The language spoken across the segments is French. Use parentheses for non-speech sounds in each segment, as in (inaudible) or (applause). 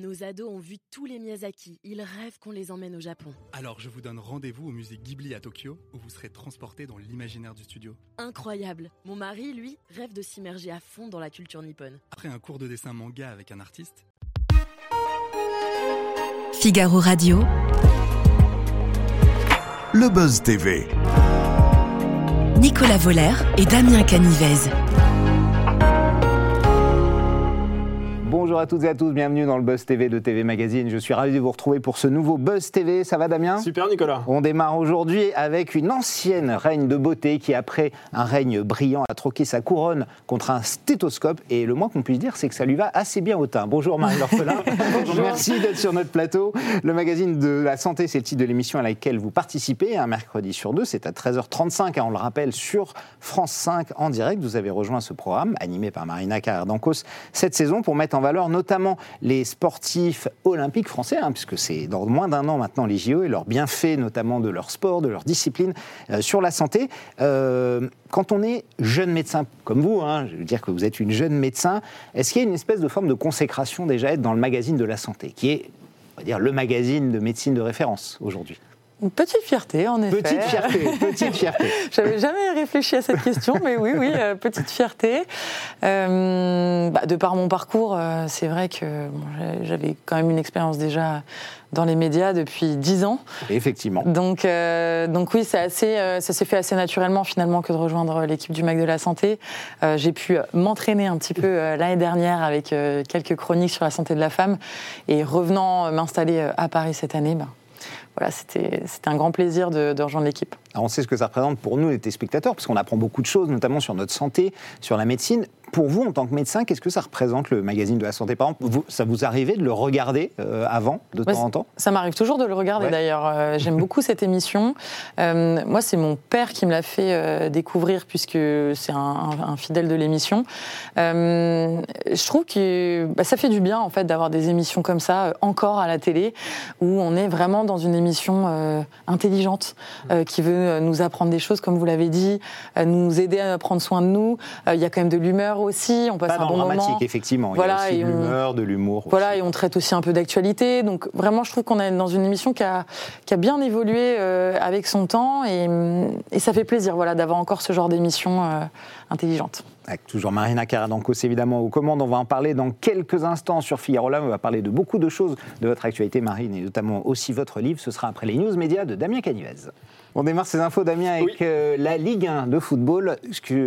Nos ados ont vu tous les Miyazaki. Ils rêvent qu'on les emmène au Japon. Alors je vous donne rendez-vous au musée Ghibli à Tokyo, où vous serez transporté dans l'imaginaire du studio. Incroyable. Mon mari, lui, rêve de s'immerger à fond dans la culture nippone. Après un cours de dessin manga avec un artiste, Figaro Radio. Le Buzz TV. Nicolas Voller et Damien Canivez. Bonjour à toutes et à tous, bienvenue dans le Buzz TV de TV Magazine. Je suis ravi de vous retrouver pour ce nouveau Buzz TV. Ça va Damien? Super Nicolas. On démarre aujourd'hui avec une ancienne reine de beauté qui, après un règne brillant, a troqué sa couronne contre un stéthoscope. Et le moins qu'on puisse dire, c'est que ça lui va assez bien au teint. Bonjour Marie L'Orphelin. (laughs) Merci d'être sur notre plateau. Le magazine de la santé, c'est le titre de l'émission à laquelle vous participez un mercredi sur deux. C'est à 13h35, hein, on le rappelle, sur France 5 en direct. Vous avez rejoint ce programme, animé par Marina Carrère-Dancos, cette saison pour mettre en valeur notamment les sportifs olympiques français, hein, puisque c'est dans moins d'un an maintenant les JO et leurs bienfaits, notamment de leur sport, de leur discipline euh, sur la santé. Euh, quand on est jeune médecin, comme vous, hein, je veux dire que vous êtes une jeune médecin, est-ce qu'il y a une espèce de forme de consécration déjà dans le magazine de la santé, qui est, on va dire, le magazine de médecine de référence aujourd'hui? Une petite fierté, en effet. Petite fierté, petite fierté. (laughs) J'avais jamais réfléchi à cette question, mais oui, oui, euh, petite fierté. Euh, bah, de par mon parcours, euh, c'est vrai que bon, j'avais quand même une expérience déjà dans les médias depuis dix ans. Effectivement. Donc, donc oui, assez, ça s'est fait assez naturellement finalement que de rejoindre l'équipe du Mac de la Santé. J'ai pu m'entraîner un petit peu l'année dernière avec quelques chroniques sur la santé de la femme et revenant m'installer à Paris cette année. Ben, c'était un grand plaisir de, de rejoindre l'équipe. On sait ce que ça représente pour nous, les téléspectateurs, parce qu'on apprend beaucoup de choses, notamment sur notre santé, sur la médecine. Pour vous, en tant que médecin, qu'est-ce que ça représente le magazine de la santé? Par exemple, vous, ça vous arrivait de le regarder euh, avant, de temps en temps? Ça m'arrive toujours de le regarder ouais. d'ailleurs. Euh, J'aime (laughs) beaucoup cette émission. Euh, moi, c'est mon père qui me l'a fait découvrir, puisque c'est un, un, fidèle de l'émission. Je trouve que bah, ça fait du bien, en fait, d'avoir des émissions comme ça, encore à la télé, où on est vraiment dans une émission intelligente, qui veut nous apprendre des choses, comme vous l'avez dit, nous aider à prendre soin de nous. Il y a quand même de l'humeur aussi, on passe Pas un bon dramatique, moment. effectivement. Voilà, Il y a aussi de l'humeur, de l'humour. Voilà, aussi. et on traite aussi un peu d'actualité. Donc vraiment, je trouve qu'on est dans une émission qui a, qui a bien évolué euh, avec son temps et, et ça fait plaisir voilà, d'avoir encore ce genre d'émission euh, intelligente. Avec toujours Marina Caradancos, évidemment, aux commandes. On va en parler dans quelques instants sur Figaro Live. On va parler de beaucoup de choses de votre actualité, Marine, et notamment aussi votre livre. Ce sera après les news médias de Damien Canivez. On démarre ces infos, Damien, avec Oui. euh, la Ligue 1 de football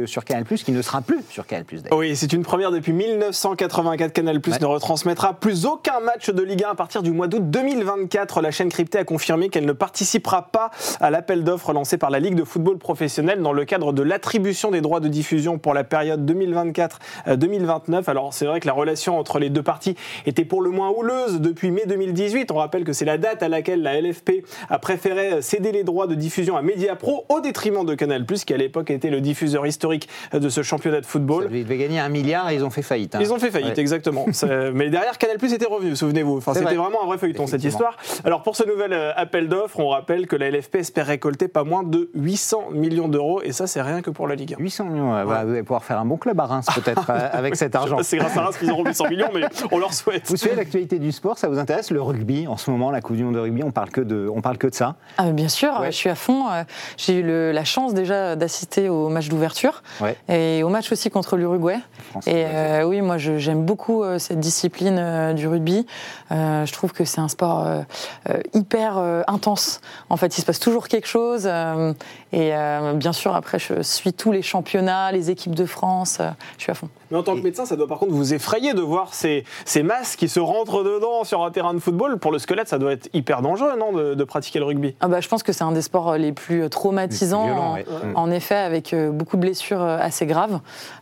sur Canal+, qui ne sera plus sur Canal+. Oui, c'est une première depuis 1984. Canal Ouais. ne retransmettra plus aucun match de Ligue 1 à partir du mois d'août 2024. La chaîne cryptée a confirmé qu'elle ne participera pas à l'appel d'offres lancé par la Ligue de football professionnel dans le cadre de l'attribution des droits de diffusion pour la période 2024-2029. Alors c'est vrai que la relation entre les deux parties était pour le moins houleuse depuis mai 2018. On rappelle que c'est la date à laquelle la LFP a préféré céder les droits de diffusion à Mediapro au détriment de Canal qui à l'époque était le diffuseur historique de ce championnat de football. Ils devaient gagner un milliard et ils ont fait faillite. hein. Ils ont fait faillite, Ouais. exactement. (laughs) Mais derrière, Canal était revenu, souvenez-vous. Enfin, c'était vrai. vraiment un vrai feuilleton, cette histoire. Alors, pour ce nouvel euh, appel d'offres, on rappelle que la LFP espère récolter pas moins de 800 millions d'euros, et ça, c'est rien que pour la Ligue 1. 800 millions, euh, bah, vous allez pouvoir faire un bon club à Reims, peut-être, (laughs) euh, avec cet argent. C'est grâce à Reims qu'ils auront 800 millions, mais on leur souhaite. Vous suivez l'actualité du sport, ça vous intéresse Le rugby, en ce moment, la Coupe du Monde de rugby, on parle que de, on parle que de ça. Ah, bien sûr, Ouais. je suis à fond. Euh, J'ai eu le- la chance déjà d'assister au match d'ouverture Ouais. et au match aussi contre l'Uruguay. Et euh, oui, moi j'aime beaucoup cette discipline du rugby. Euh, je trouve que c'est un sport euh, hyper intense. En fait, il se passe toujours quelque chose. Euh, et euh, bien sûr, après, je suis tous les championnats, les équipes de France. euh, je suis à fond. Mais en tant que médecin, ça doit par contre vous effrayer de voir ces, ces masses qui se rentrent dedans sur un terrain de football. Pour le squelette, ça doit être hyper dangereux, non, de, de pratiquer le rugby? Ah bah, je pense que c'est un des sports les plus traumatisants. violents, en- ouais. En effet, avec euh, beaucoup de blessures euh, assez graves.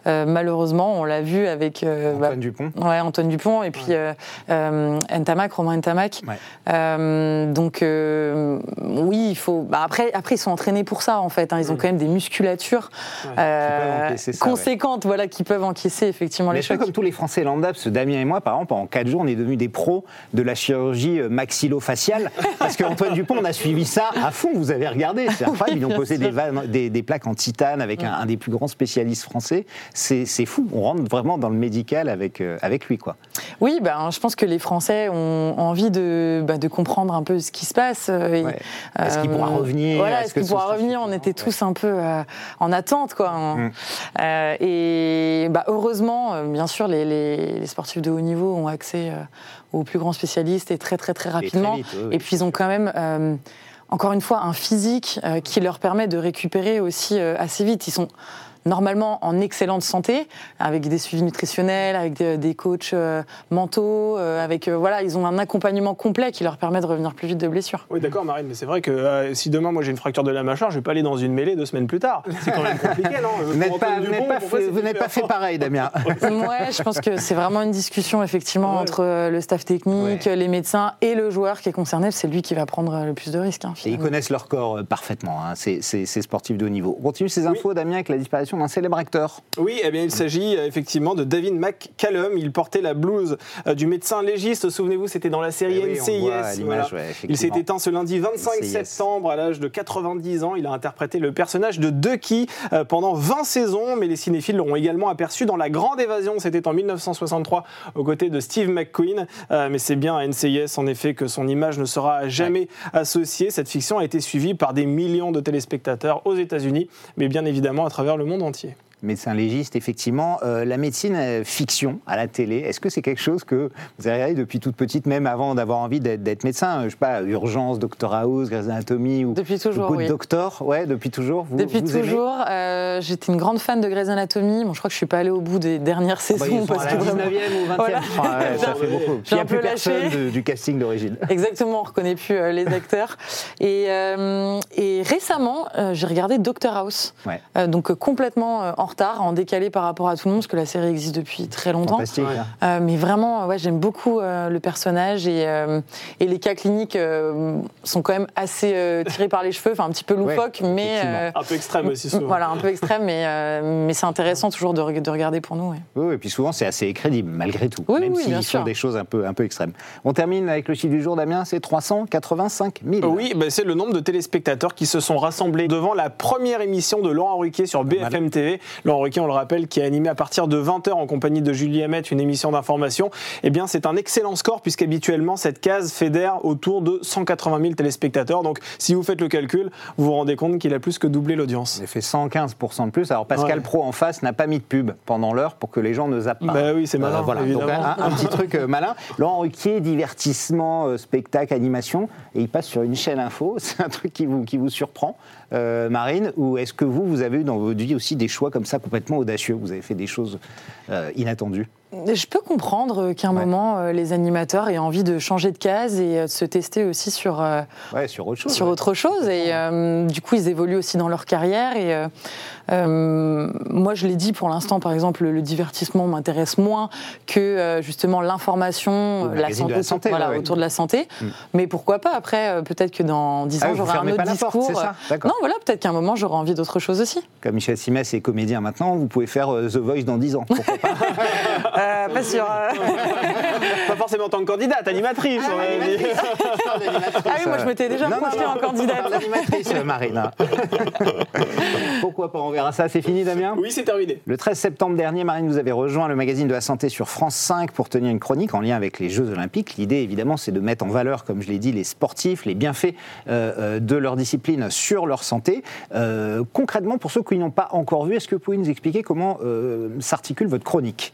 Euh, malheureusement, on l'a vu avec euh, Antoine bah, Dupont. Ouais, Antoine Dupont et puis euh, euh, Ntamak, Romain Ntamak. Ouais. Euh, donc euh, oui, il faut. bah, après, après, ils sont entraînés pour ça en fait. hein. Ils ont quand même des musculatures euh, ouais. conséquentes, voilà, qui peuvent encaisser effectivement Mais les chocs. comme tous les Français lambda, parce que Damien et moi, par exemple, en 4 jours, on est devenus des pros de la chirurgie euh, maxillo-faciale. parce qu'Antoine (laughs) Dupont, on a suivi ça à fond, vous avez regardé, c'est incroyable. Ils ont posé des, vannes- des, des plaques en titane avec un, un des plus grands spécialistes français. C'est fou, on rentre vraiment dans le médical avec, euh, avec lui. quoi. Oui, ben, je pense que les Français ont envie de, de comprendre un peu ce qui se passe. euh, Ouais. Est-ce qu'il pourra revenir? Voilà, Est-ce qu'il pourra revenir? On était tous un peu euh, en attente, quoi. hein. Mm. Euh, et bah, heureusement, euh, bien sûr, les, les- les sportifs de haut niveau ont accès aux plus grands spécialistes et très, très, très Et rapidement. vite, oui, oui. Et puis ils ont quand même, encore une fois, un physique euh, qui leur permet de récupérer aussi euh, assez vite. Ils sont normalement en excellente santé, avec des suivis nutritionnels, avec des, des coachs euh, mentaux, euh, avec euh, voilà, ils ont un accompagnement complet qui leur permet de revenir plus vite de blessures. Oui, d'accord, Marine, mais c'est vrai que euh, si demain, moi, j'ai une fracture de la mâchoire, je vais pas aller dans une mêlée deux semaines plus tard. C'est quand même compliqué, non Vous n'êtes pas, pas fait, vous pas pareil, Damien. (laughs) Ouais, je pense que c'est vraiment une discussion effectivement Ouais. entre le staff technique, Ouais. les médecins et le joueur qui est concerné. C'est lui qui va prendre le plus de risques. hein, Et ils connaissent leur corps parfaitement, hein, ces, ces- ces sportifs de haut niveau. On continue ces infos, Damien, avec la disparition d'un célèbre acteur. Oui, eh bien, il s'agit euh, effectivement de David McCallum. Il portait la blouse euh, du médecin légiste. Souvenez-vous, c'était dans la série Eh oui, NCIS. voilà. ouais, Il s'est éteint ce lundi 25 NCIS. septembre à l'âge de 90 ans. Il a interprété le personnage de Ducky euh, pendant 20 saisons, mais les cinéphiles l'auront également aperçu dans La Grande Évasion. C'était en 1963 aux côtés de Steve McQueen. Mais c'est bien à NCIS en effet que son image ne sera jamais associée. Cette fiction a été suivie par des millions de téléspectateurs aux États-Unis, mais bien évidemment à travers le monde entier. Médecin légiste, effectivement. Euh, la médecine euh, fiction à la télé, est-ce que c'est quelque chose que vous avez regardé depuis toute petite, même avant d'avoir envie d'être médecin euh, Je sais pas, Urgence, Doctor House, Grey's Anatomy ou Depuis toujours, Good oui. Doctor Ouais, depuis toujours. Vous, Depuis vous toujours, euh, j'étais une grande fan de Grey's Anatomy. Bon, je crois que je suis pas allée au bout des dernières Ah bah, saisons sont parce à que la vraiment- 19e ou 20e. Voilà. Ah ouais, ça fait beaucoup. Puis il n'y a un plus peu lâché. personne de- du casting d'origine. Exactement, on reconnaît plus euh, les acteurs. Et, et récemment, j'ai regardé Doctor House, Ouais. Donc complètement en retard, en décalé par rapport à tout le monde, parce que la série existe depuis très longtemps. Fantastique. Euh, mais vraiment, ouais, j'aime beaucoup euh, le personnage et, euh, et les cas cliniques euh, sont quand même assez euh, tirés par les cheveux, enfin un petit peu loufoques, mais euh, Un peu extrême aussi souvent. voilà, un peu extrême, mais, euh, mais c'est intéressant toujours de, re- de regarder pour nous. ouais. Oui, et puis souvent c'est assez crédible malgré tout, Oui, même oui, s'ils font sûr. des choses un peu, un peu extrêmes. On termine avec le chiffre du jour, Damien, c'est 385 000. Oui, bah, c'est le nombre de téléspectateurs qui se sont rassemblés devant la première émission de Laurent Ruquier sur BFM TV. Laurent Ruquier, on le rappelle, qui a animé à partir de 20h en compagnie de Julie Hamet une émission d'information. Eh bien, c'est un excellent score puisqu'habituellement, cette case fédère autour de 180 000 téléspectateurs. Donc, si vous faites le calcul, vous vous rendez compte qu'il a plus que doublé l'audience. Il a fait 115% de plus. Alors Pascal Ouais. Pro en face n'a pas mis de pub pendant l'heure pour que les gens ne zappent pas. Bah oui, c'est malin, voilà, donc un, un petit truc euh, malin. Laurent Ruquier, divertissement, euh, spectacle, animation, et il passe sur une chaîne info. (laughs) C'est un truc qui vous, qui vous surprend, euh, Marine Ou est-ce que vous, vous avez eu dans votre vie aussi des choix comme ça complètement audacieux. Vous avez fait des choses euh, inattendues Je peux comprendre qu'à un Ouais. moment, euh, les animateurs aient envie de changer de case et euh, de se tester aussi sur, euh, Ouais, sur autre chose. sur ouais. autre chose. Et euh, du coup, ils évoluent aussi dans leur carrière. Et euh, euh, moi, je l'ai dit pour l'instant, par exemple, le, divertissement m'intéresse moins que euh, justement l'information, la santé, voilà, autour de la santé. Mm. Mais pourquoi pas Après, euh, peut-être que dans 10 Ah, ans, j'aurai un autre porte, discours. ça euh. Non, voilà, peut-être qu'à un moment, j'aurai envie d'autre chose aussi. Comme Michel Simès est comédien maintenant, vous pouvez faire euh, The Voice dans 10 ans. Pourquoi pas (laughs) Euh, pas sûr. (laughs) Pas forcément en tant que candidate, animatrice. dire. (laughs) Ah oui, moi, je m'étais déjà Non, non, projetée non, en candidate. (laughs) d'animatrice, Marine. hein. Pourquoi pas On verra ça. C'est fini, Damien Oui, c'est terminé. Le 13 septembre dernier, Marine, vous avez rejoint le magazine de la santé sur France 5 pour tenir une chronique en lien avec les Jeux Olympiques. L'idée, évidemment, c'est de mettre en valeur, comme je l'ai dit, les sportifs, les bienfaits euh, euh, de leur discipline sur leur santé. Euh, concrètement, pour ceux qui n'ont pas encore vu, est-ce que vous pouvez nous expliquer comment euh, s'articule votre chronique?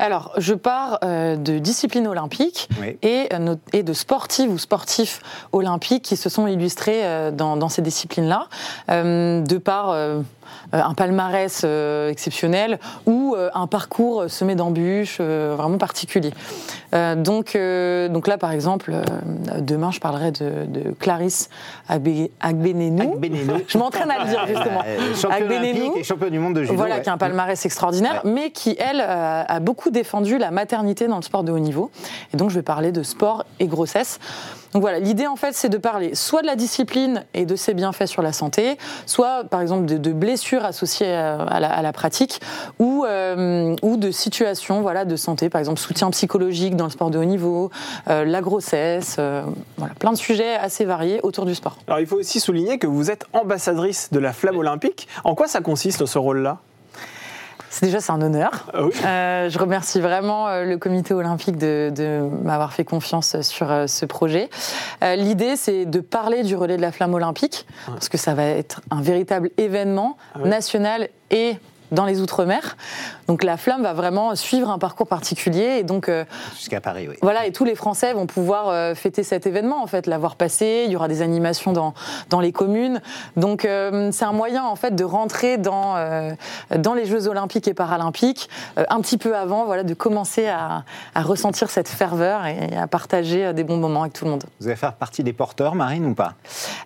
Alors, je pars euh, de discipline olympique Oui. et, euh, et de sportives ou sportifs olympiques qui se sont illustrés euh, dans, dans ces disciplines-là, de par un palmarès exceptionnel ou un parcours semé d'embûches vraiment particulier. Donc, donc là, par exemple, demain, je parlerai de, de Clarisse Agbe- Agbenenou. (laughs) Je m'entraîne à le dire, justement. Championne olympique et championne du monde de judo. Voilà, ouais. qui a un palmarès extraordinaire, mais qui, elle, a beaucoup défendu la maternité dans le sport de haut niveau. Et donc, je vais parler de sport et grossesse. Donc voilà, l'idée, en fait, c'est de parler soit de la discipline et de ses bienfaits sur la santé, soit, par exemple, de, de blessures associées à la, à la pratique ou, euh, ou de situations voilà, de santé, par exemple soutien psychologique dans le sport de haut niveau, euh, la grossesse, euh, voilà, plein de sujets assez variés autour du sport. Alors il faut aussi souligner que vous êtes ambassadrice de la flamme olympique. En quoi ça consiste ce rôle-là? C'est déjà c'est un honneur. Ah oui. Euh, je remercie vraiment euh, le comité olympique de, de m'avoir fait confiance sur euh, ce projet. Euh, L'idée, c'est de parler du relais de la flamme olympique, parce que ça va être un véritable événement Ah ouais. national et dans les Outre-mer. Donc la flamme va vraiment suivre un parcours particulier et donc euh, Jusqu'à Paris, oui. voilà, et tous les Français vont pouvoir euh, fêter cet événement, en fait, l'avoir passé. Il y aura des animations dans, dans les communes. Donc, euh, c'est un moyen, en fait, de rentrer dans, dans les Jeux Olympiques et Paralympiques un petit peu avant, voilà, de commencer à, à ressentir cette ferveur et à partager des bons moments avec tout le monde. Vous allez faire partie des porteurs, Marine, ou pas?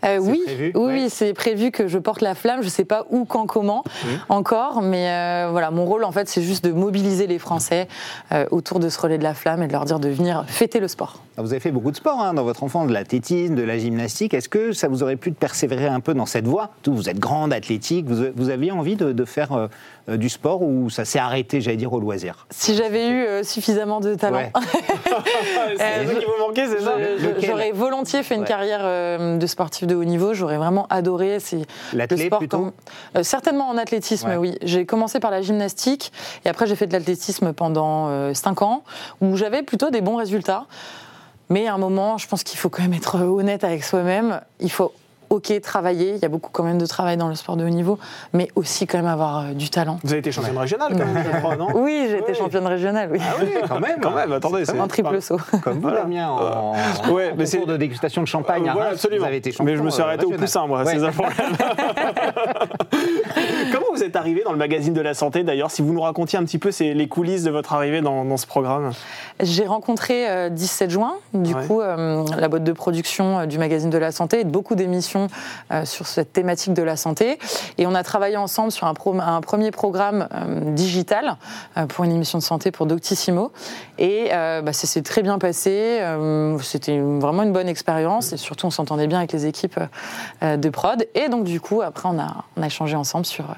Euh, oui, prévu? Oui, Ouais. c'est prévu que je porte la flamme. Je sais pas où, quand, comment encore, mais euh, voilà, mon rôle en fait, c'est juste de mobiliser les Français euh, autour de ce relais de la flamme et de leur dire de venir fêter le sport. Alors, Vous avez fait beaucoup de sport hein, dans votre enfance, de l'athlétisme, de la gymnastique. Est-ce que ça vous aurait plu de persévérer un peu dans cette voie? Vous êtes grande, athlétique, vous, vous aviez envie de, faire euh, du sport ou ça s'est arrêté, j'allais dire, au loisir Si j'avais eu euh, suffisamment de talent, Ouais. (laughs) c'est ça qui vous manquait, c'est ça Lequel j'aurais volontiers fait une Ouais. carrière euh, de sportif de haut niveau. J'aurais vraiment adoré. C'est le L'athlète sport plutôt comme- euh, certainement en athlétisme, Ouais. oui. J'ai commencé par la gymnastique et après j'ai fait de l'athlétisme pendant 5 ans où j'avais plutôt des bons résultats. Mais à un moment, je pense qu'il faut quand même être honnête avec soi-même. Il faut, ok, travailler. Il y a beaucoup quand même de travail dans le sport de haut niveau, mais aussi quand même avoir euh, du talent. Vous avez été championne régionale quand même, je crois, non (laughs) Oui, j'ai été championne régionale, oui. Ah oui, (laughs) quand même. Quand même, attendez, c'est en triple saut. Comme vous, Voilà. Damien, en, Ouais, en mais c'est- de dégustation de champagne. Euh, voilà, Reims, absolument. Vous avez été champion, Mais je me suis euh, arrêté au poussin, moi, Ouais. c'est problème. (laughs) Comment vous êtes arrivé dans le magazine de la santé d'ailleurs Si vous nous racontiez un petit peu c'est les coulisses de votre arrivée dans, dans ce programme? J'ai rencontré euh, 17 juin, du Ouais. coup, euh, la boîte de production euh, du magazine de la santé et de beaucoup d'émissions euh, sur cette thématique de la santé. Et on a travaillé ensemble sur un, premier programme euh, digital euh, pour une émission de santé pour Doctissimo. Et bah, ça s'est très bien passé. C'était vraiment une bonne expérience et surtout on s'entendait bien avec les équipes de prod. Et donc du coup, après, on a, échangé ensemble sur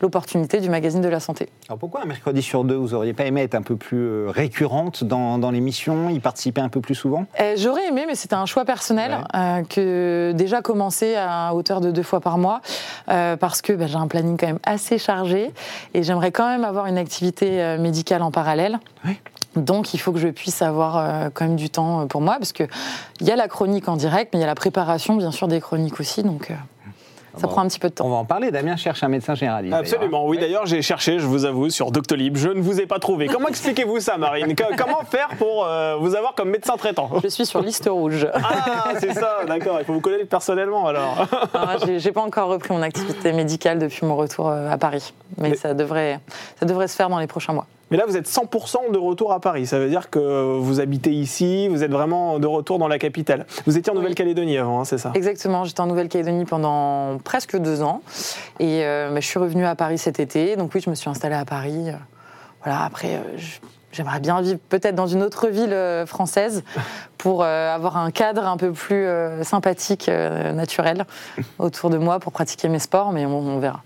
l'opportunité du magazine de la santé. Alors pourquoi un mercredi sur deux, vous auriez pas aimé être un peu plus euh, récurrente dans, dans l'émission, y participer un peu plus souvent? Euh, J'aurais aimé, mais c'était un choix personnel Ouais. euh, que déjà commencer à hauteur de deux fois par mois euh, parce que bah, j'ai un planning quand même assez chargé et j'aimerais quand même avoir une activité médicale en parallèle. Donc il faut que je puisse avoir quand même du temps pour moi parce que il y a la chronique en direct, mais il y a la préparation bien sûr des chroniques aussi, donc ça Bon. prend un petit peu de temps. On va en parler. Damien cherche un médecin généraliste. d'ailleurs, Absolument, oui. D'ailleurs, j'ai cherché, je vous avoue, sur Doctolib. Je ne vous ai pas trouvé. Comment expliquez-vous ça, Marine Co- Comment faire pour euh, vous avoir comme médecin traitant Je suis sur liste rouge. Ah, c'est ça, d'accord. Il faut vous connaître personnellement alors. Alors, j'ai- J'ai pas encore repris mon activité médicale depuis mon retour euh, à Paris, mais, Mais- ça devrait ça devrait se faire dans les prochains mois. Mais là, vous êtes 100% de retour à Paris. Ça veut dire que vous habitez ici, vous êtes vraiment de retour dans la capitale. Vous étiez en Oui. Nouvelle-Calédonie avant, hein, c'est ça? Exactement, j'étais en Nouvelle-Calédonie pendant presque deux ans et euh, bah, je suis revenue à Paris cet été. Donc oui, je me suis installée à Paris. Euh, Voilà, après, euh, je- j'aimerais bien vivre peut-être dans une autre ville française (laughs) pour avoir un cadre un peu plus sympathique, naturel autour de moi pour pratiquer mes sports, mais on, on verra.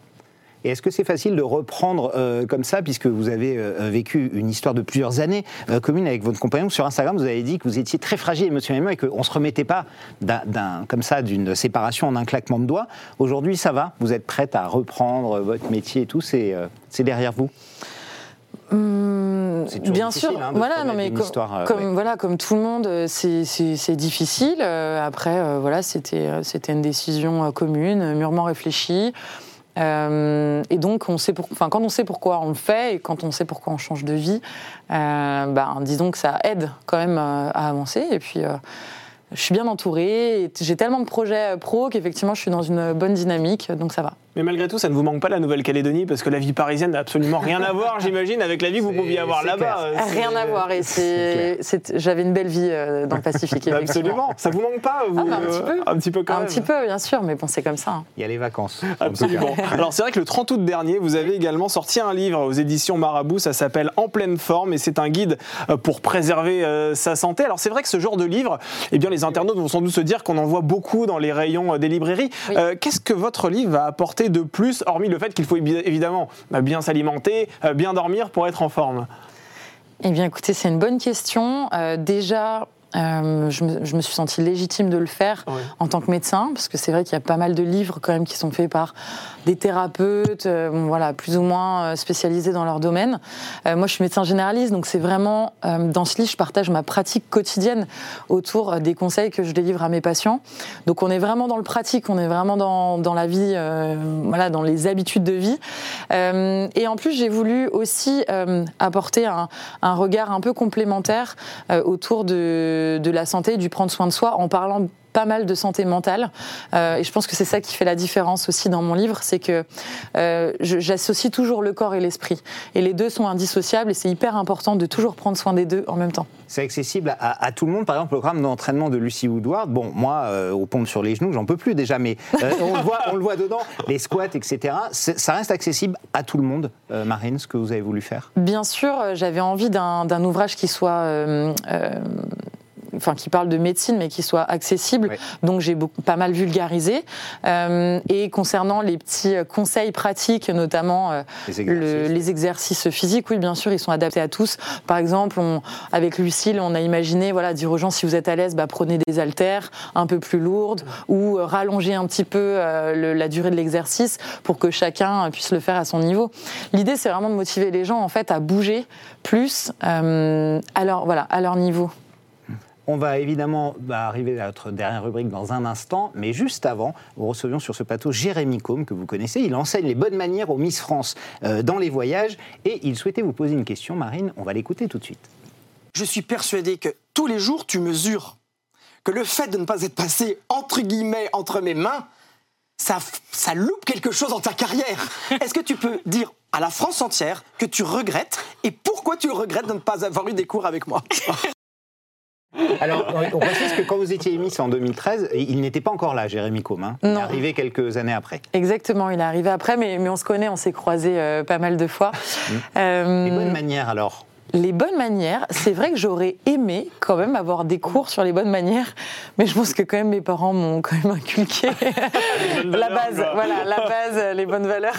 Et est-ce que c'est facile de reprendre euh, comme ça, puisque vous avez euh, vécu une histoire de plusieurs années euh, commune avec votre compagnon Sur Instagram, vous avez dit que vous étiez très fragile émotionnellement et qu'on ne se remettait pas d'un, comme ça d'une séparation en un claquement de doigts. Aujourd'hui, ça va? Vous êtes prête à reprendre euh, votre métier et tout? C'est, euh, c'est derrière vous Hum, bien sûr, hein, voilà, non mais histoire, euh, comme ouais. voilà, comme tout le monde, euh, c'est- difficile. Euh, après, euh, voilà, c'était euh, c'était une décision euh, commune, euh, mûrement réfléchie. Euh, et donc, on sait quand on sait pourquoi on le fait et quand on sait pourquoi on change de vie, euh, ben, disons que ça aide quand même euh, à avancer. Et puis, je suis bien entourée. J'ai tellement de projets pro qu'effectivement, je suis dans une bonne dynamique, donc ça va. Mais malgré tout, ça ne vous manque pas la Nouvelle-Calédonie parce que la vie parisienne n'a absolument rien à voir, j'imagine, avec la vie que vous pouviez avoir là-bas. Euh, Rien à voir. Et j'avais une belle vie euh, dans le Pacifique. (laughs) Absolument. Ça vous manque pas vous, Ah, bah, un petit peu. euh, Un petit peu quand Un même. petit peu, bien sûr, mais bon, c'est comme ça. hein. Il y a les vacances. Absolument. (laughs) Alors c'est vrai que le 30 août dernier, vous avez également sorti un livre aux éditions Marabout, ça s'appelle En pleine forme et c'est un guide pour préserver euh, sa santé. Alors c'est vrai que ce genre de livre, eh bien les internautes vont sans doute se dire qu'on en voit beaucoup dans les rayons euh, des librairies. Oui. Euh, Qu'est-ce que votre livre va apporter de plus, hormis le fait qu'il faut évidemment bah, bien s'alimenter, bien dormir pour être en forme? Eh bien, écoutez, c'est une bonne question. déjà, euh, je, me, suis sentie légitime de le faire en tant que médecin, parce que c'est vrai qu'il y a pas mal de livres quand même qui sont faits par des thérapeutes, euh, voilà, plus ou moins euh, spécialisés dans leur domaine. moi, je suis médecin généraliste, donc c'est vraiment dans ce livre, je partage ma pratique quotidienne autour des conseils que je délivre à mes patients. Donc, on est vraiment dans le pratique, on est vraiment dans, dans la vie, voilà, dans les habitudes de vie. et en plus, j'ai voulu aussi apporter un, un, regard un peu complémentaire autour de de, la santé, du prendre soin de soi, en parlant pas mal de santé mentale. Euh, et je pense que c'est ça qui fait la différence aussi dans mon livre, c'est que euh, j'associe toujours le corps et l'esprit. Et les deux sont indissociables et c'est hyper important de toujours prendre soin des deux en même temps. C'est accessible à, tout le monde. Par exemple, le programme d'entraînement de Lucie Woodward, bon, moi, euh, au pont sur les genoux, j'en peux plus déjà, mais (laughs) on, le voit, on le voit dedans, les squats, etc. Ça reste accessible à tout le monde, Marine, ce que vous avez voulu faire? Bien sûr, j'avais envie d'un ouvrage qui soit enfin qui parle de médecine mais qui soit accessible. Donc j'ai pas mal vulgarisé. Euh, et concernant les petits conseils pratiques, notamment euh, les, exercices. physiques, oui bien sûr, ils sont adaptés à tous. Par exemple, on, avec Lucille, on a imaginé voilà dire aux gens si vous êtes à l'aise, bah, prenez des haltères un peu plus lourdes ou euh, rallongez un petit peu la durée de l'exercice pour que chacun puisse le faire à son niveau. L'idée c'est vraiment de motiver les gens en fait à bouger plus leur voilà à leur niveau. On va évidemment bah, arriver à notre dernière rubrique dans un instant, mais juste avant, nous recevions sur ce plateau Jérémy Combe, que vous connaissez. Il enseigne les bonnes manières aux Miss France euh, dans les voyages et il souhaitait vous poser une question, Marine. On va l'écouter tout de suite. Je suis persuadé que tous les jours, tu mesures que le fait de ne pas être passé entre guillemets entre mes mains, ça, ça loupe quelque chose dans ta carrière. (laughs) Est-ce que tu peux dire à la France entière que tu regrettes et pourquoi tu regrettes de ne pas avoir eu des cours avec moi? (laughs) alors, on précise que quand vous étiez émis en 2013, il n'était pas encore là, Jérémy Comin. Il est arrivé quelques années après. Exactement, il est arrivé après, mais, mais on se connaît, on s'est croisés euh, pas mal de fois. Mmh. Euh, Les bonnes manières alors les bonnes manières, c'est vrai que j'aurais aimé quand même avoir des cours sur les bonnes manières, mais je pense que quand même mes parents m'ont quand même inculqué (laughs) (laughs) la base, voilà, la base, les bonnes valeurs.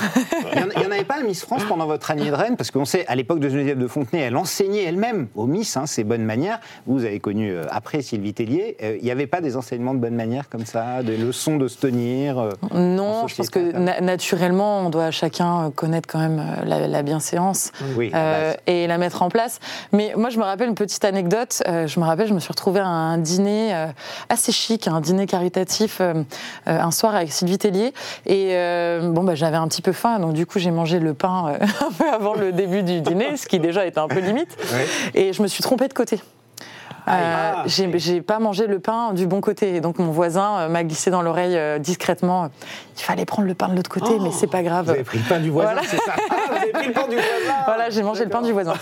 Il n'y en, avait pas à Miss France pendant votre année de reine, parce qu'on sait, à l'époque de Geneviève de Fontenay, elle enseignait elle-même aux Miss hein, ces bonnes manières. Vous avez connu euh, après Sylvie Tellier. Euh, il n'y avait pas des enseignements de bonnes manières comme ça, des leçons de se tenir euh, Non, je pense que naturellement, on doit chacun connaître quand même la, bienséance et la mettre en place mais moi, je me rappelle une petite anecdote. Euh, je me rappelle, je me suis retrouvée à un dîner euh, assez chic, un dîner caritatif, euh, un soir avec Sylvie Tellier. Et bon, bah, j'avais un petit peu faim, donc du coup, j'ai mangé le pain (laughs) un peu avant le début du dîner, ce qui déjà était un peu limite. Et je me suis trompée de côté. Euh, ah, j'ai pas mangé le pain du bon côté. Et donc mon voisin euh, m'a glissé dans l'oreille euh, discrètement. Il fallait prendre le pain de l'autre côté, mais c'est pas grave. Vous avez pris le pain du voisin, c'est ça (laughs) ah, Vous avez pris le pain du voisin Voilà, j'ai mangé le pain du voisin.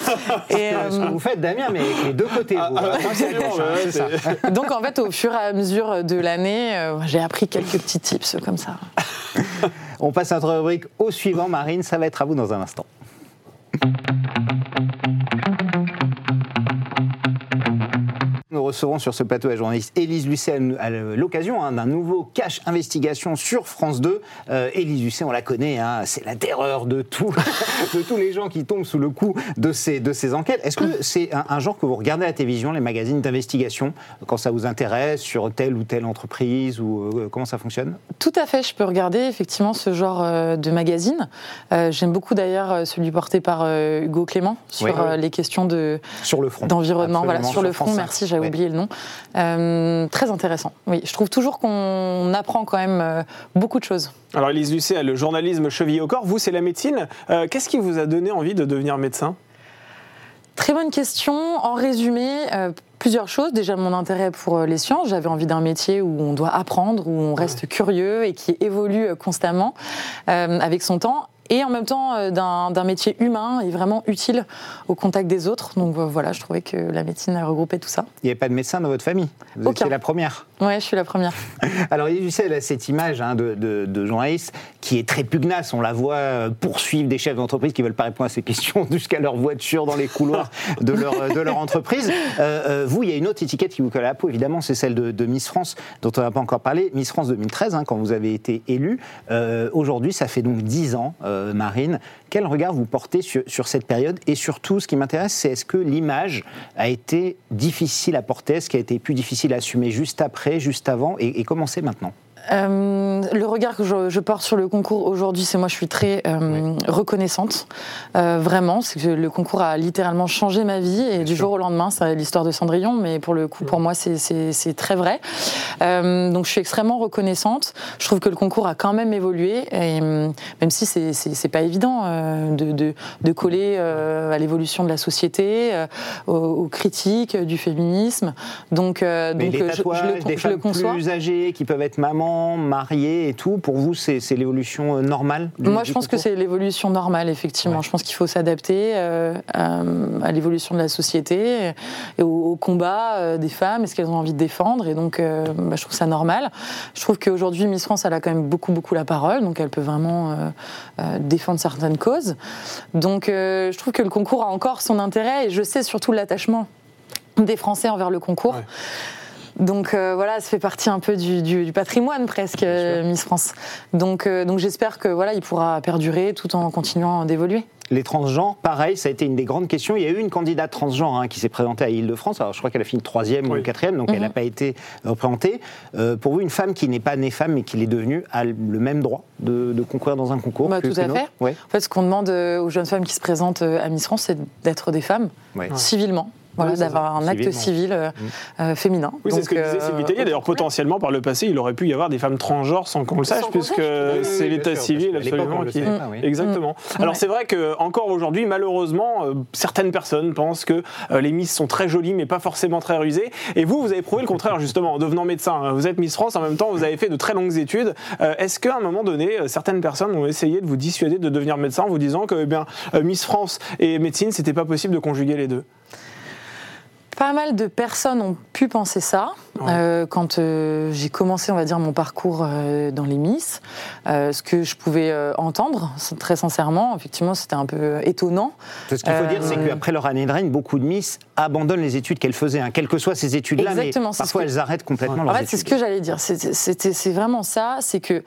Et, (laughs) ce que vous faites, Damien, mais les deux côtés. vous. ça. Donc en fait, au fur et à mesure de l'année, j'ai appris quelques petits tips comme ça. (laughs) On passe à notre rubrique au suivant, Marine. Ça va être à vous dans un instant. Nous recevrons sur ce plateau la journaliste Élise Lucet à l'occasion hein, d'un nouveau cache investigation sur France 2. Euh, Élise Lucet, on la connaît, hein, c'est la terreur de, tout, (laughs) de tous les gens qui tombent sous le coup de ces, de ces enquêtes. Est-ce que c'est un, genre que vous regardez à la télévision, les magazines d'investigation, quand ça vous intéresse, sur telle ou telle entreprise, ou euh, comment ça fonctionne? Tout à fait, je peux regarder effectivement ce genre euh, de magazine. J'aime beaucoup d'ailleurs celui porté par Hugo Clément sur les questions de, sur le front. d'environnement. Voilà, sur, le front, merci, j'avais oublié le nom. Euh, très intéressant. Oui, je trouve toujours qu'on apprend quand même euh, beaucoup de choses. Alors, Elise Lucet a le journalisme chevillé au corps. Vous, c'est la médecine. Euh, qu'est-ce qui vous a donné envie de devenir médecin? Très bonne question. En résumé, plusieurs choses. Déjà, mon intérêt pour les sciences. J'avais envie d'un métier où on doit apprendre, où on reste curieux et qui évolue constamment avec son temps. Et en même temps euh, d'un métier humain et vraiment utile au contact des autres. Donc euh, voilà, je trouvais que la médecine regroupait tout ça. Il n'y avait pas de médecin dans votre famille? Vous Aucun. étiez la première Ouais, je suis la première. (laughs) Alors, il y a cette image hein, de, de, de journaliste qui est très pugnace. On la voit euh, poursuivre des chefs d'entreprise qui veulent pas répondre à ces questions (laughs) jusqu'à leur voiture dans les couloirs de leur, de leur entreprise. Euh, vous, il y a une autre étiquette qui vous colle à la peau, évidemment, c'est celle de, de Miss France, dont on n'a pas encore parlé. Miss France 2013, hein, quand vous avez été élue. Euh, Aujourd'hui, ça fait donc 10 ans, euh, Marine. Quel regard vous portez sur, sur cette période Et surtout, ce qui m'intéresse, c'est est-ce que l'image a été difficile à porter Est-ce qu'elle a été plus difficile à assumer juste après, juste avant Et, et comment c'est maintenant? Euh, le regard que je, je porte sur le concours aujourd'hui, c'est moi, je suis très euh, reconnaissante. Euh, vraiment, c'est que le concours a littéralement changé ma vie et du jour au lendemain, c'est l'histoire de Cendrillon, mais pour le coup, pour moi, c'est- très vrai. Donc, je suis extrêmement reconnaissante. Je trouve que le concours a quand même évolué, et, même si c'est- pas évident de, de, de coller à l'évolution de la société, aux, aux critiques du féminisme. Donc, les je, je le, je le conçois. plus âgées qui peuvent être mamans, mariées et tout, pour vous, c'est l'évolution euh, normale du- Moi, je pense que c'est l'évolution normale, effectivement. Ouais. Je pense qu'il faut s'adapter euh, à, à l'évolution de la société et au, au combat euh, des femmes et ce qu'elles ont envie de défendre. Et donc, euh, bah, je trouve ça normal. Je trouve qu'aujourd'hui, Miss France, elle a quand même beaucoup, beaucoup la parole. Donc, elle peut vraiment euh, euh, défendre certaines causes. Donc, euh, je trouve que le concours a encore son intérêt et je sais surtout l'attachement des Français envers le concours. Ouais. Donc euh, voilà, ça fait partie un peu du, du- du patrimoine presque, euh, Miss France. Donc, euh, donc j'espère que voilà, il pourra perdurer tout en continuant d'évoluer. Les transgenres, pareil, ça a été une des grandes questions. Il y a eu une candidate transgenre hein, qui s'est présentée à Île-de-France. Alors, je crois qu'elle a fini troisième Oui. ou quatrième, donc elle n'a pas été représentée. Euh, pour vous, une femme qui n'est pas née femme mais qui l'est devenue a le même droit de, de concourir dans un concours Bah, que- tout à fait. Ouais. En fait, ce qu'on demande aux jeunes femmes qui se présentent à Miss France, c'est d'être des femmes Ouais. civilement. Voilà, Oui, d'avoir un acte civil euh, euh, féminin. Oui, c'est ce que disait euh, Sylvie Tellier. D'ailleurs, potentiellement, par le passé, il aurait pu y avoir des femmes transgenres sans qu'on le sache, puisque c'est l'état civil absolument qui. oui. Exactement. Alors, Ouais. c'est vrai que encore aujourd'hui, malheureusement, certaines personnes pensent que les Miss sont très jolies, mais pas forcément très rusées. Et vous, vous avez prouvé le contraire, justement, en devenant médecin. Vous êtes Miss France, en même temps, vous avez fait de très longues études. Est-ce qu'à un moment donné, certaines personnes ont essayé de vous dissuader de devenir médecin en vous disant que eh bien, Miss France et médecine, c'était pas possible de conjuguer les deux? Pas mal de personnes ont pu penser ça Ouais. euh, quand euh, j'ai commencé, on va dire, mon parcours euh, dans les Miss. Ce que je pouvais entendre, très sincèrement, effectivement, c'était un peu étonnant. Ce qu'il faut dire, c'est qu'après leur année de règne, beaucoup de Miss abandonnent les études qu'elles faisaient, hein, quelles que soient ces études-là, mais parfois que- elles arrêtent complètement En leurs fait, c'est ce que j'allais dire. C'est- vraiment ça. C'est que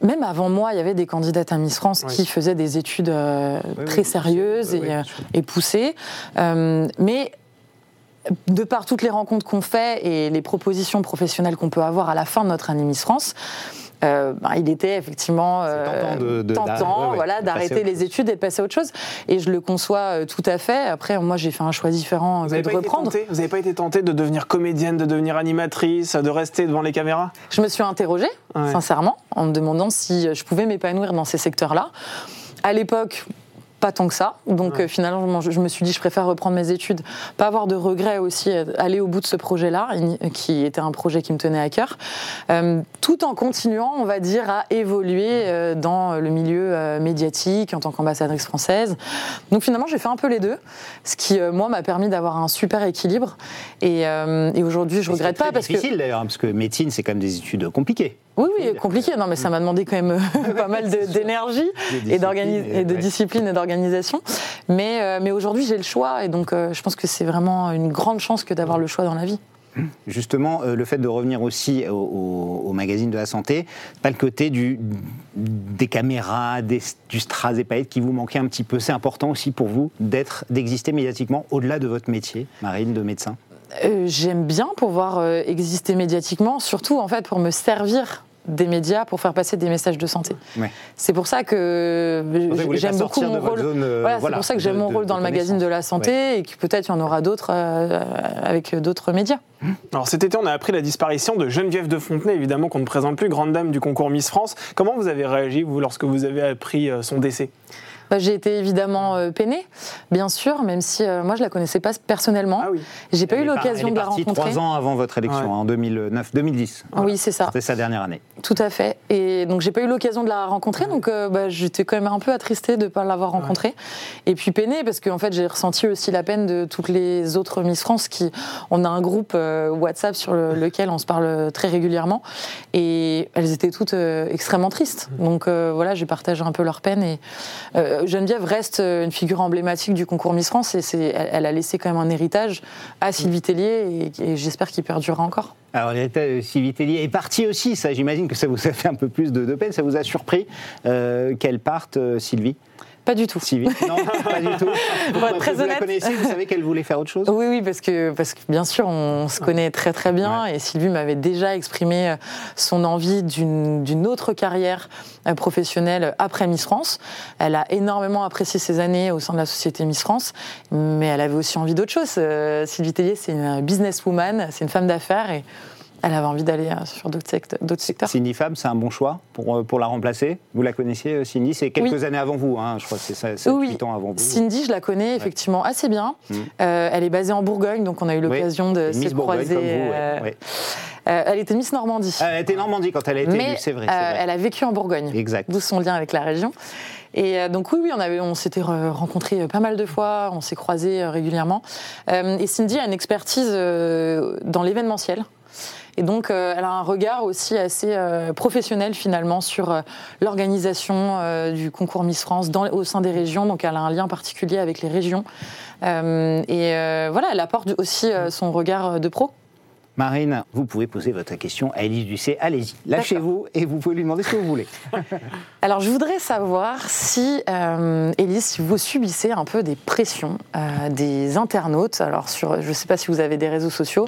même avant moi, il y avait des candidates à Miss France Oui. qui faisaient des études euh, Oui, très oui, sérieuses et, poussées. Euh, mais de par toutes les rencontres qu'on fait et les propositions professionnelles qu'on peut avoir à la fin de notre année Miss France, euh, ben, il était effectivement C'est tentant de- de- tentant, d'arrêter, ouais, voilà, les études et de passer à autre chose. Et je le conçois euh, tout à fait. Après, moi, j'ai fait un choix différent Vous n'avez de pas, été reprendre. tenté Vous avez pas été tenté de devenir comédienne, de devenir animatrice, de rester devant les caméras? Je me suis interrogée, Ouais. sincèrement, en me demandant si je pouvais m'épanouir dans ces secteurs-là. À l'époque, pas tant que ça. Donc Ouais. euh, finalement, je, je me suis dit, je préfère reprendre mes études, pas avoir de regrets aussi, euh, aller au bout de ce projet-là, ini- qui était un projet qui me tenait à cœur, euh, tout en continuant, on va dire, à évoluer euh, dans le milieu euh, médiatique en tant qu'ambassadrice française. Donc finalement, j'ai fait un peu les deux, ce qui, euh, moi, m'a permis d'avoir un super équilibre. Et, euh, et aujourd'hui, je c'est regrette pas parce que... difficile d'ailleurs, hein, parce que médecine, c'est quand même des études compliquées. Oui, oui, compliqué. Non, mais ça m'a demandé quand même euh, (laughs) pas mal d'énergie et, et de discipline et d'organisation. Mais, euh, mais aujourd'hui, j'ai le choix et donc euh, je pense que c'est vraiment une grande chance que d'avoir le choix dans la vie. Justement, euh, le fait de revenir aussi au, au- au magazine de la santé, pas le côté du, des caméras, des- du strass et paillettes qui vous manquait un petit peu. C'est important aussi pour vous d'être, d'exister médiatiquement au-delà de votre métier, Marine, de médecin? Euh, J'aime bien pouvoir euh, exister médiatiquement, surtout en fait pour me servir des médias pour faire passer des messages de santé. Ouais. C'est pour ça que j'aime beaucoup mon rôle. zone, euh, Voilà, voilà, c'est pour ça que j'aime mon rôle de dans le magazine de la santé et que peut-être il y en aura d'autres euh, avec d'autres médias. Alors cet été, on a appris la disparition de Geneviève de Fontenay, évidemment qu'on ne présente plus, grande dame du concours Miss France. Comment vous avez réagi, vous, lorsque vous avez appris euh, son décès? J'ai été évidemment euh, peinée, bien sûr, même si euh, moi je la connaissais pas personnellement. Ah oui. J'ai pas Elle eu l'occasion elle de est la partie rencontrer. trois ans avant votre élection, Ouais. en 2009-2010. Oui, c'est ça. C'était sa dernière année. Tout à fait. Et donc, j'ai pas eu l'occasion de la rencontrer, donc euh, bah, j'étais quand même un peu attristée de ne pas l'avoir rencontrée. Et puis peinée, parce qu'en fait, j'ai ressenti aussi la peine de toutes les autres Miss France qui. On a un groupe euh, WhatsApp sur le- lequel on se parle très régulièrement. Et elles étaient toutes euh, extrêmement tristes. Donc euh, voilà, j'ai partagé un peu leur peine. Et euh, Geneviève reste euh, une figure emblématique du concours Miss France. Et elle, a laissé quand même un héritage à Sylvie Tellier. Et, j'espère qu'il perdurera encore. Alors, de Sylvie Tellier est parti aussi, ça j'imagine que ça vous a fait un peu plus de, peine, ça vous a surpris euh, qu'elle parte, euh, Sylvie? Pas du tout. Sylvie Non, pas du tout. (laughs) Pourquoi très vous la honnête. connaissez, vous savez qu'elle voulait faire autre chose? Oui, oui, parce que, parce que bien sûr, on se connaît très très bien et Sylvie m'avait déjà exprimé euh, son envie d'une autre carrière euh, professionnelle après Miss France. Elle a énormément apprécié ses années au sein de la société Miss France, mais elle avait aussi envie d'autre chose. Euh, Sylvie Tellier, c'est une businesswoman, c'est une femme d'affaires et elle avait envie d'aller euh, sur d'autres sect- d'autres secteurs. Cindy Fab, c'est un bon choix pour, euh, pour la remplacer. Vous la connaissiez, euh, Cindy? C'est quelques Oui. années avant vous, hein, je crois que c'est 7 Oui, 8 ans avant vous. Cindy, je la connais effectivement assez bien. Mm. Euh, elle est basée en Bourgogne, donc on a eu l'occasion de se croiser. comme vous, ouais, euh, ouais. euh, elle était Miss Normandie. Elle était Normandie quand elle a été mais c'est vrai. elle a vécu en Bourgogne. Exact. D'où son lien avec la région. Et donc oui, oui, on, avait, on s'était re- rencontrés pas mal de fois, on s'est croisés régulièrement. Et Cindy a une expertise dans l'événementiel. Et donc, euh, elle a un regard aussi assez euh, professionnel finalement sur euh, l'organisation du concours Miss France dans, au sein des régions. Donc, elle a un lien particulier avec les régions. Et voilà, elle apporte aussi son regard de pro. Marine, vous pouvez poser votre question à Élise Ducé. Allez-y, lâchez-vous et vous pouvez lui demander ce que vous voulez. (laughs) Alors, je voudrais savoir si, euh, Élise, si vous subissez un peu des pressions euh, des internautes. Alors, sur, je ne sais pas si vous avez des réseaux sociaux,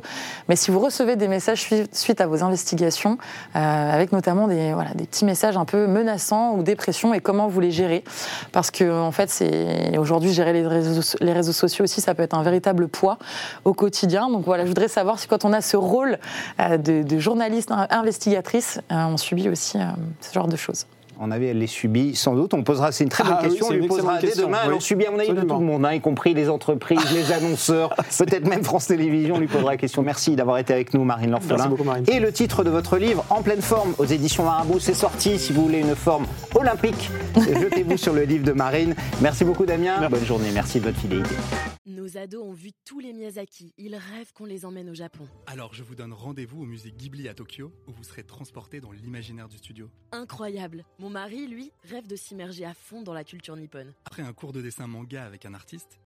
mais si vous recevez des messages sui- suite à vos investigations, euh, avec notamment des, voilà, des petits messages un peu menaçants ou des pressions, et comment vous les gérez. Parce que, en fait, c'est aujourd'hui, gérer les réseaux, les réseaux sociaux aussi, ça peut être un véritable poids au quotidien. Donc, voilà, je voudrais savoir si, quand on a ce rôle euh, de, journaliste in- investigatrice, euh, on subit aussi euh, ce genre de choses. On avait les subis, sans doute. On posera, c'est une très bonne Ah question. on lui posera dès question, demain. oui. Elle en subit, à mon avis, de tout le monde, hein, y compris les entreprises, les (laughs) annonceurs, peut-être même France Télévisions lui posera la question. Merci d'avoir été avec nous, Marine L'Orphelin. Merci beaucoup, Marine. Et le titre de votre livre, En pleine forme, aux éditions Marabout, c'est sorti. Si vous voulez une forme olympique, jetez-vous (laughs) sur le livre de Marine. Merci beaucoup, Damien. Bonne journée. Merci de votre fidélité. Nos ados ont vu tous les Miyazaki. Ils rêvent qu'on les emmène au Japon. Alors je vous donne rendez-vous au musée Ghibli à Tokyo, où vous serez transporté dans l'imaginaire du studio. Incroyable. Mon mari, lui, rêve de s'immerger à fond dans la culture nippone. Après un cours de dessin manga avec un artiste,